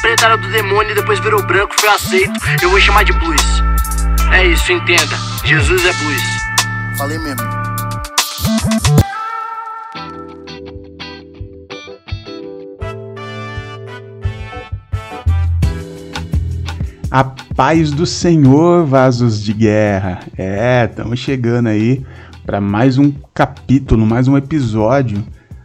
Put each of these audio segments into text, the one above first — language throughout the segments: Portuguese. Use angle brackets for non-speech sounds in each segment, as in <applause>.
preta era do demônio e depois virou branco, foi aceito. Eu vou chamar de blues. É isso, entenda. Jesus é blues. Falei mesmo. A paz do Senhor, vasos de guerra. É, estamos chegando aí para mais um capítulo, mais um episódio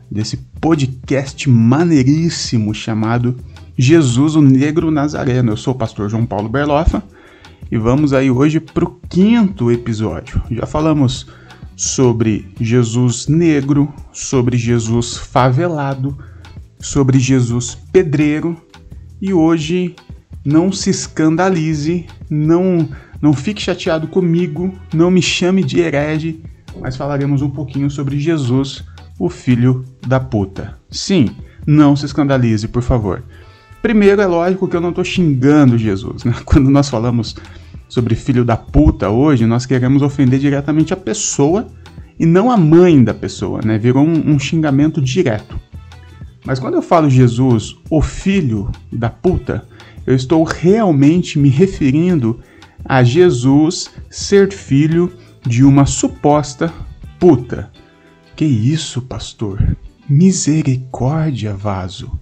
desse podcast maneiríssimo chamado Jesus o Negro Nazareno. Eu sou o pastor João Paulo Berloffa e vamos aí hoje para o quinto episódio. Já falamos sobre Jesus negro, sobre Jesus favelado, sobre Jesus pedreiro e hoje não se escandalize, não não fique chateado comigo, não me chame de herege, mas falaremos um pouquinho sobre Jesus, o filho da puta. Sim, não se escandalize, por favor. Primeiro, é lógico que eu não estou xingando Jesus. Né? <laughs> Quando nós falamos sobre filho da puta hoje, nós queremos ofender diretamente a pessoa e não a mãe da pessoa, né? Virou um, um xingamento direto. Mas quando eu falo Jesus, o filho da puta, eu estou realmente me referindo a Jesus ser filho de uma suposta puta. Que isso, pastor? Misericórdia, vaso.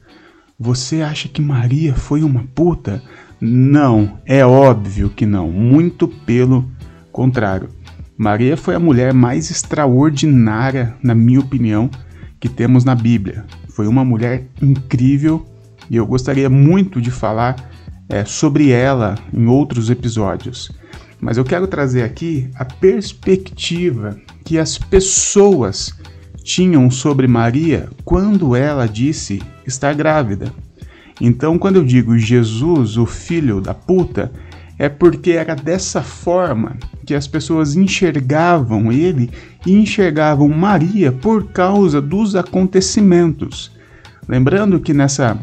Você acha que Maria foi uma puta? Não, é óbvio que não. Muito pelo contrário. Maria foi a mulher mais extraordinária, na minha opinião, que temos na Bíblia. Foi uma mulher incrível e eu gostaria muito de falar é, sobre ela em outros episódios. Mas eu quero trazer aqui a perspectiva que as pessoas tinham sobre Maria quando ela disse estar grávida. Então, quando eu digo Jesus, o filho da puta, é porque era dessa forma que as pessoas enxergavam ele e enxergavam Maria por causa dos acontecimentos. Lembrando que nessa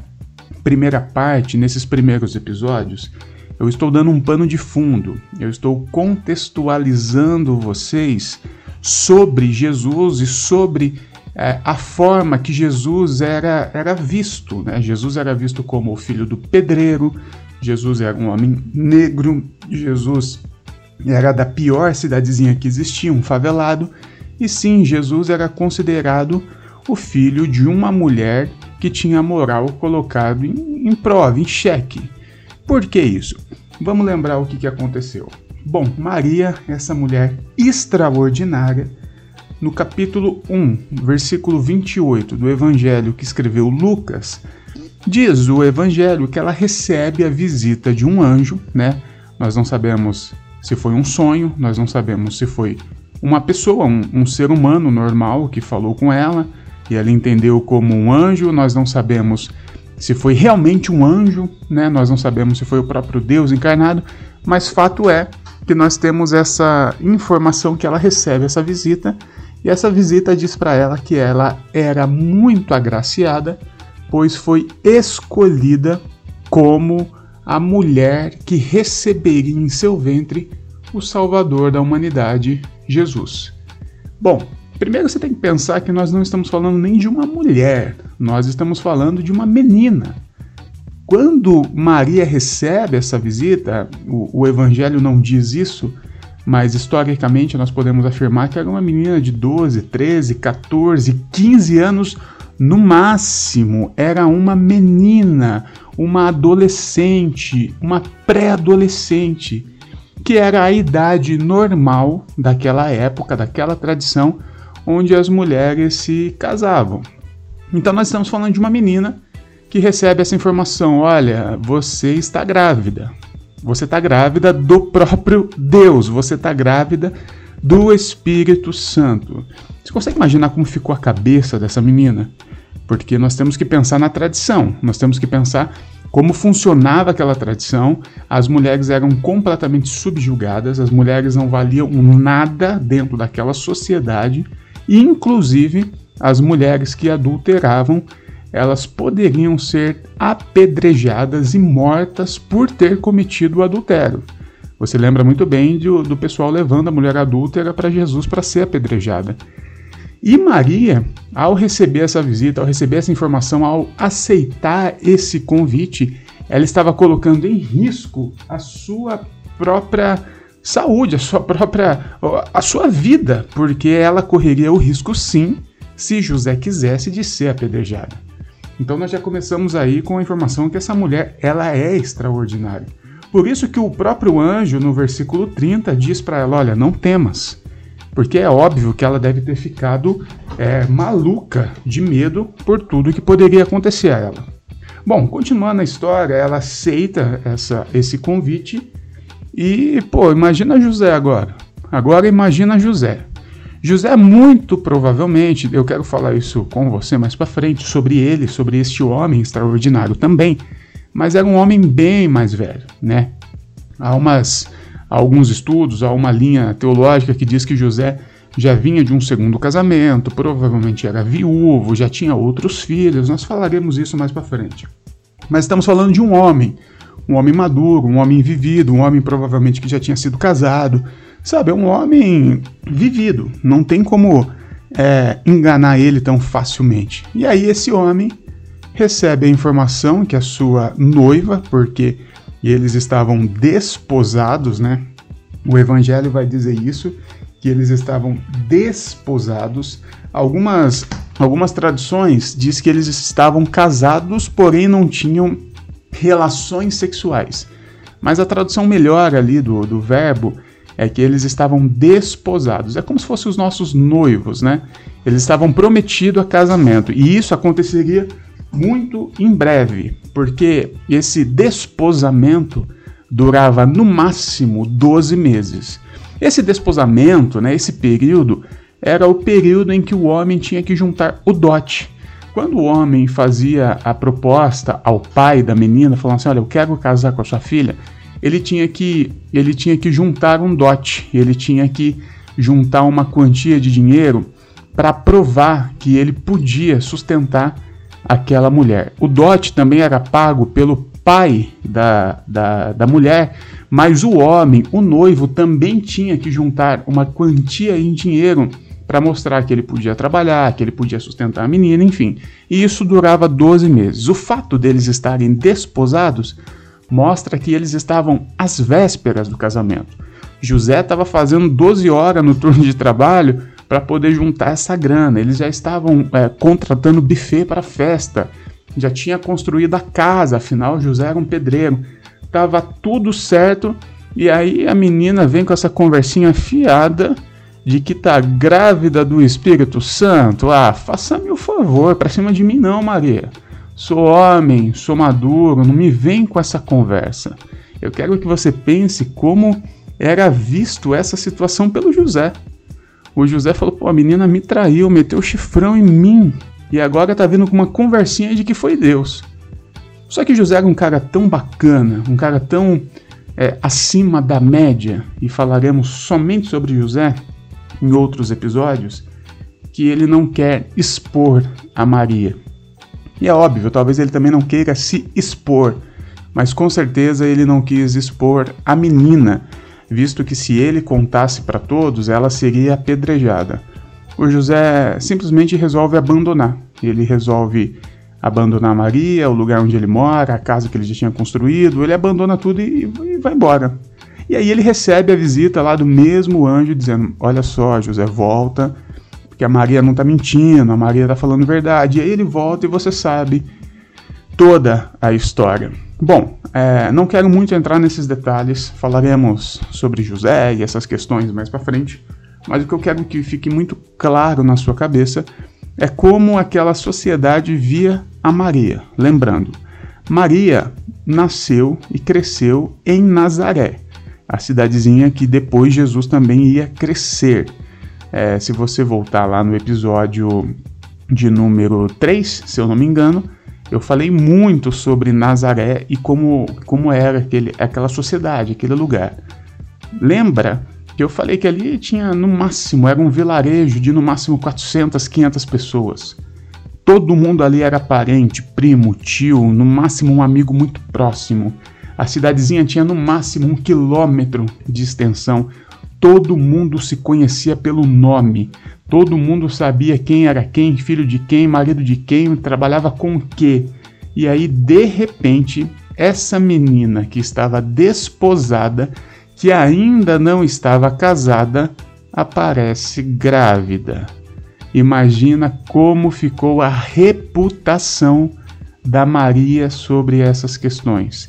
primeira parte, nesses primeiros episódios, eu estou dando um pano de fundo, eu estou contextualizando vocês sobre Jesus e sobre é, a forma que Jesus era, era visto. Né? Jesus era visto como o filho do pedreiro, Jesus era um homem negro, Jesus era da pior cidadezinha que existia, um favelado, e sim, Jesus era considerado o filho de uma mulher que tinha a moral colocado em, em prova, em xeque. Por que isso? Vamos lembrar o que, que aconteceu. Bom, Maria, essa mulher extraordinária, no capítulo 1, versículo 28 do evangelho que escreveu Lucas, diz o evangelho que ela recebe a visita de um anjo, né? Nós não sabemos se foi um sonho, nós não sabemos se foi uma pessoa, um, um ser humano normal que falou com ela, e ela entendeu como um anjo. Nós não sabemos se foi realmente um anjo, né? Nós não sabemos se foi o próprio Deus encarnado, mas fato é que nós temos essa informação que ela recebe essa visita e essa visita diz para ela que ela era muito agraciada, pois foi escolhida como a mulher que receberia em seu ventre o Salvador da humanidade, Jesus. Bom, Primeiro você tem que pensar que nós não estamos falando nem de uma mulher, nós estamos falando de uma menina. Quando Maria recebe essa visita, o, o Evangelho não diz isso, mas historicamente nós podemos afirmar que era uma menina de 12, 13, 14, 15 anos no máximo. Era uma menina, uma adolescente, uma pré-adolescente, que era a idade normal daquela época, daquela tradição onde as mulheres se casavam. Então nós estamos falando de uma menina que recebe essa informação: olha, você está grávida. Você está grávida do próprio Deus, você está grávida do Espírito Santo. Você consegue imaginar como ficou a cabeça dessa menina? Porque nós temos que pensar na tradição, nós temos que pensar como funcionava aquela tradição. As mulheres eram completamente subjugadas, as mulheres não valiam nada dentro daquela sociedade Inclusive, as mulheres que adulteravam, elas poderiam ser apedrejadas e mortas por ter cometido o adultério. Você lembra muito bem do, do pessoal levando a mulher adúltera para Jesus para ser apedrejada. E Maria, ao receber essa visita, ao receber essa informação, ao aceitar esse convite, ela estava colocando em risco a sua própria saúde, a sua própria a sua vida, porque ela correria o risco sim se José quisesse de ser apedrejada. Então nós já começamos aí com a informação que essa mulher ela é extraordinária. Por isso que o próprio anjo no versículo 30 diz para ela, olha, não temas, porque é óbvio que ela deve ter ficado é, maluca de medo por tudo que poderia acontecer a ela. Bom, continuando a história, ela aceita essa, esse convite e, pô, imagina José agora. Agora imagina José. José muito provavelmente, eu quero falar isso com você mais para frente sobre ele, sobre este homem extraordinário também, mas era um homem bem mais velho, né? Há umas há alguns estudos, há uma linha teológica que diz que José já vinha de um segundo casamento, provavelmente era viúvo, já tinha outros filhos, nós falaremos isso mais para frente. Mas estamos falando de um homem, um homem maduro, um homem vivido, um homem provavelmente que já tinha sido casado, sabe? É um homem vivido, não tem como é, enganar ele tão facilmente. E aí esse homem recebe a informação que a sua noiva, porque eles estavam desposados, né? O evangelho vai dizer isso, que eles estavam desposados. Algumas, algumas tradições diz que eles estavam casados, porém não tinham relações sexuais. Mas a tradução melhor ali do, do verbo é que eles estavam desposados. É como se fossem os nossos noivos, né? Eles estavam prometidos a casamento. E isso aconteceria muito em breve, porque esse desposamento durava no máximo 12 meses. Esse desposamento, né, esse período, era o período em que o homem tinha que juntar o dote. Quando o homem fazia a proposta ao pai da menina, falando assim: Olha, eu quero casar com a sua filha, ele tinha que, ele tinha que juntar um dote, ele tinha que juntar uma quantia de dinheiro para provar que ele podia sustentar aquela mulher. O dote também era pago pelo pai da, da, da mulher, mas o homem, o noivo, também tinha que juntar uma quantia em dinheiro para mostrar que ele podia trabalhar, que ele podia sustentar a menina, enfim. E isso durava 12 meses. O fato deles estarem desposados mostra que eles estavam às vésperas do casamento. José estava fazendo 12 horas no turno de trabalho para poder juntar essa grana. Eles já estavam é, contratando buffet para festa já tinha construído a casa, afinal José era um pedreiro. Tava tudo certo e aí a menina vem com essa conversinha fiada de que tá grávida do Espírito Santo. Ah, faça-me o favor, para cima de mim não, Maria. Sou homem, sou maduro, não me vem com essa conversa. Eu quero que você pense como era visto essa situação pelo José. O José falou: pô, a menina me traiu, meteu o chifrão em mim. E agora tá vindo com uma conversinha de que foi Deus. Só que José era um cara tão bacana, um cara tão é, acima da média, e falaremos somente sobre José em outros episódios, que ele não quer expor a Maria. E é óbvio, talvez ele também não queira se expor, mas com certeza ele não quis expor a menina, visto que se ele contasse para todos, ela seria apedrejada o José simplesmente resolve abandonar. Ele resolve abandonar Maria, o lugar onde ele mora, a casa que ele já tinha construído, ele abandona tudo e, e vai embora. E aí ele recebe a visita lá do mesmo anjo dizendo: Olha só, José, volta, porque a Maria não está mentindo, a Maria está falando verdade. E aí ele volta e você sabe toda a história. Bom, é, não quero muito entrar nesses detalhes, falaremos sobre José e essas questões mais para frente. Mas o que eu quero que fique muito claro na sua cabeça é como aquela sociedade via a Maria. Lembrando, Maria nasceu e cresceu em Nazaré, a cidadezinha que depois Jesus também ia crescer. É, se você voltar lá no episódio de número 3, se eu não me engano, eu falei muito sobre Nazaré e como, como era aquele, aquela sociedade, aquele lugar. Lembra que eu falei que ali tinha no máximo, era um vilarejo de no máximo 400, 500 pessoas. Todo mundo ali era parente, primo, tio, no máximo um amigo muito próximo. A cidadezinha tinha no máximo um quilômetro de extensão. Todo mundo se conhecia pelo nome. Todo mundo sabia quem era quem, filho de quem, marido de quem, trabalhava com o quê. E aí, de repente, essa menina que estava desposada, que ainda não estava casada, aparece grávida. Imagina como ficou a reputação da Maria sobre essas questões.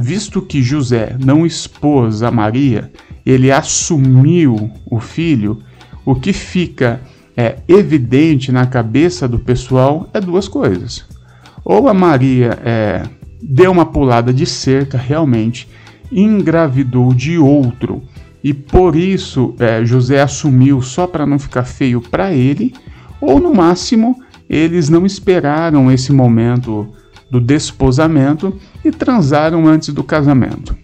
Visto que José não expôs a Maria, ele assumiu o filho, o que fica é, evidente na cabeça do pessoal é duas coisas. Ou a Maria é, deu uma pulada de cerca realmente, engravidou de outro e por isso é, José assumiu só para não ficar feio para ele, ou no máximo eles não esperaram esse momento do desposamento e transaram antes do casamento.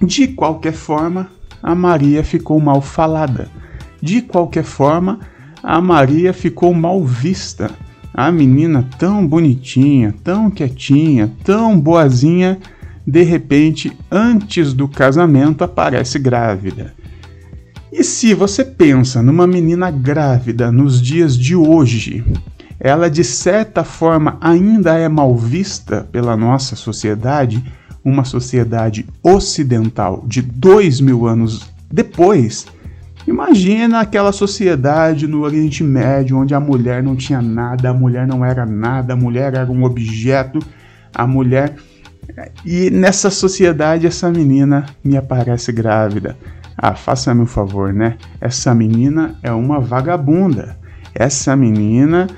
De qualquer forma, a Maria ficou mal falada. De qualquer forma, a Maria ficou mal vista. A menina tão bonitinha, tão quietinha, tão boazinha, de repente, antes do casamento, aparece grávida. E se você pensa numa menina grávida nos dias de hoje, ela de certa forma ainda é mal vista pela nossa sociedade, uma sociedade ocidental de dois mil anos depois. Imagina aquela sociedade no Oriente Médio onde a mulher não tinha nada, a mulher não era nada, a mulher era um objeto, a mulher. E nessa sociedade essa menina me aparece grávida. Ah, faça-me um favor, né? Essa menina é uma vagabunda. Essa menina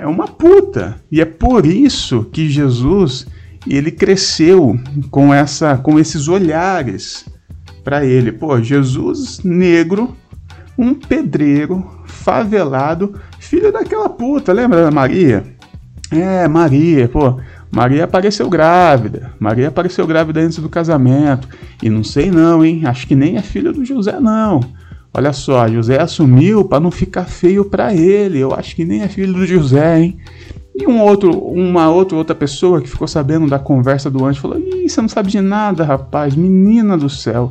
é uma puta. E é por isso que Jesus ele cresceu com essa com esses olhares para ele. Pô, Jesus negro, um pedreiro, favelado, filho daquela puta, lembra da Maria? É, Maria, pô, Maria apareceu grávida. Maria apareceu grávida antes do casamento. E não sei não, hein? Acho que nem é filho do José não. Olha só, José assumiu para não ficar feio para ele. Eu acho que nem é filho do José, hein? E um outro, uma outra outra pessoa que ficou sabendo da conversa do anjo falou: "Ih, você não sabe de nada, rapaz, menina do céu.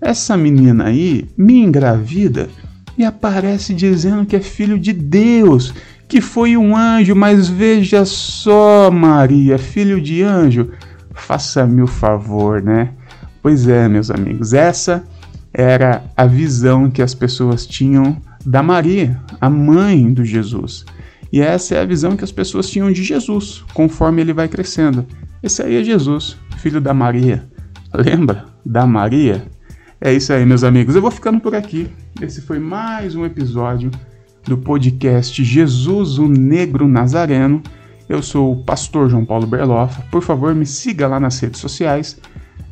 Essa menina aí me engravida e aparece dizendo que é filho de Deus que foi um anjo, mas veja só, Maria, filho de anjo, faça-me o favor, né? Pois é, meus amigos, essa era a visão que as pessoas tinham da Maria, a mãe do Jesus. E essa é a visão que as pessoas tinham de Jesus, conforme ele vai crescendo. Esse aí é Jesus, filho da Maria. Lembra da Maria? É isso aí, meus amigos. Eu vou ficando por aqui. Esse foi mais um episódio do podcast Jesus o Negro Nazareno. Eu sou o pastor João Paulo Berlofa. Por favor, me siga lá nas redes sociais.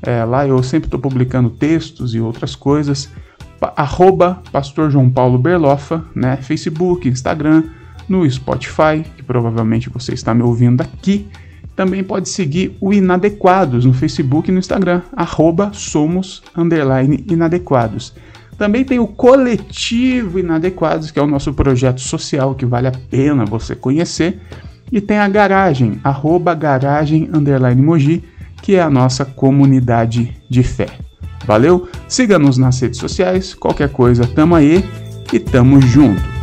É, lá eu sempre estou publicando textos e outras coisas. Pa arroba pastor João Paulo Berlofa, né? Facebook, Instagram, no Spotify, que provavelmente você está me ouvindo aqui. Também pode seguir o Inadequados no Facebook e no Instagram, arroba somos inadequados. Também tem o Coletivo Inadequados, que é o nosso projeto social que vale a pena você conhecer. E tem a Garagem, arroba garagem underline Moji, que é a nossa comunidade de fé. Valeu? Siga-nos nas redes sociais, qualquer coisa, tamo aí e tamo junto.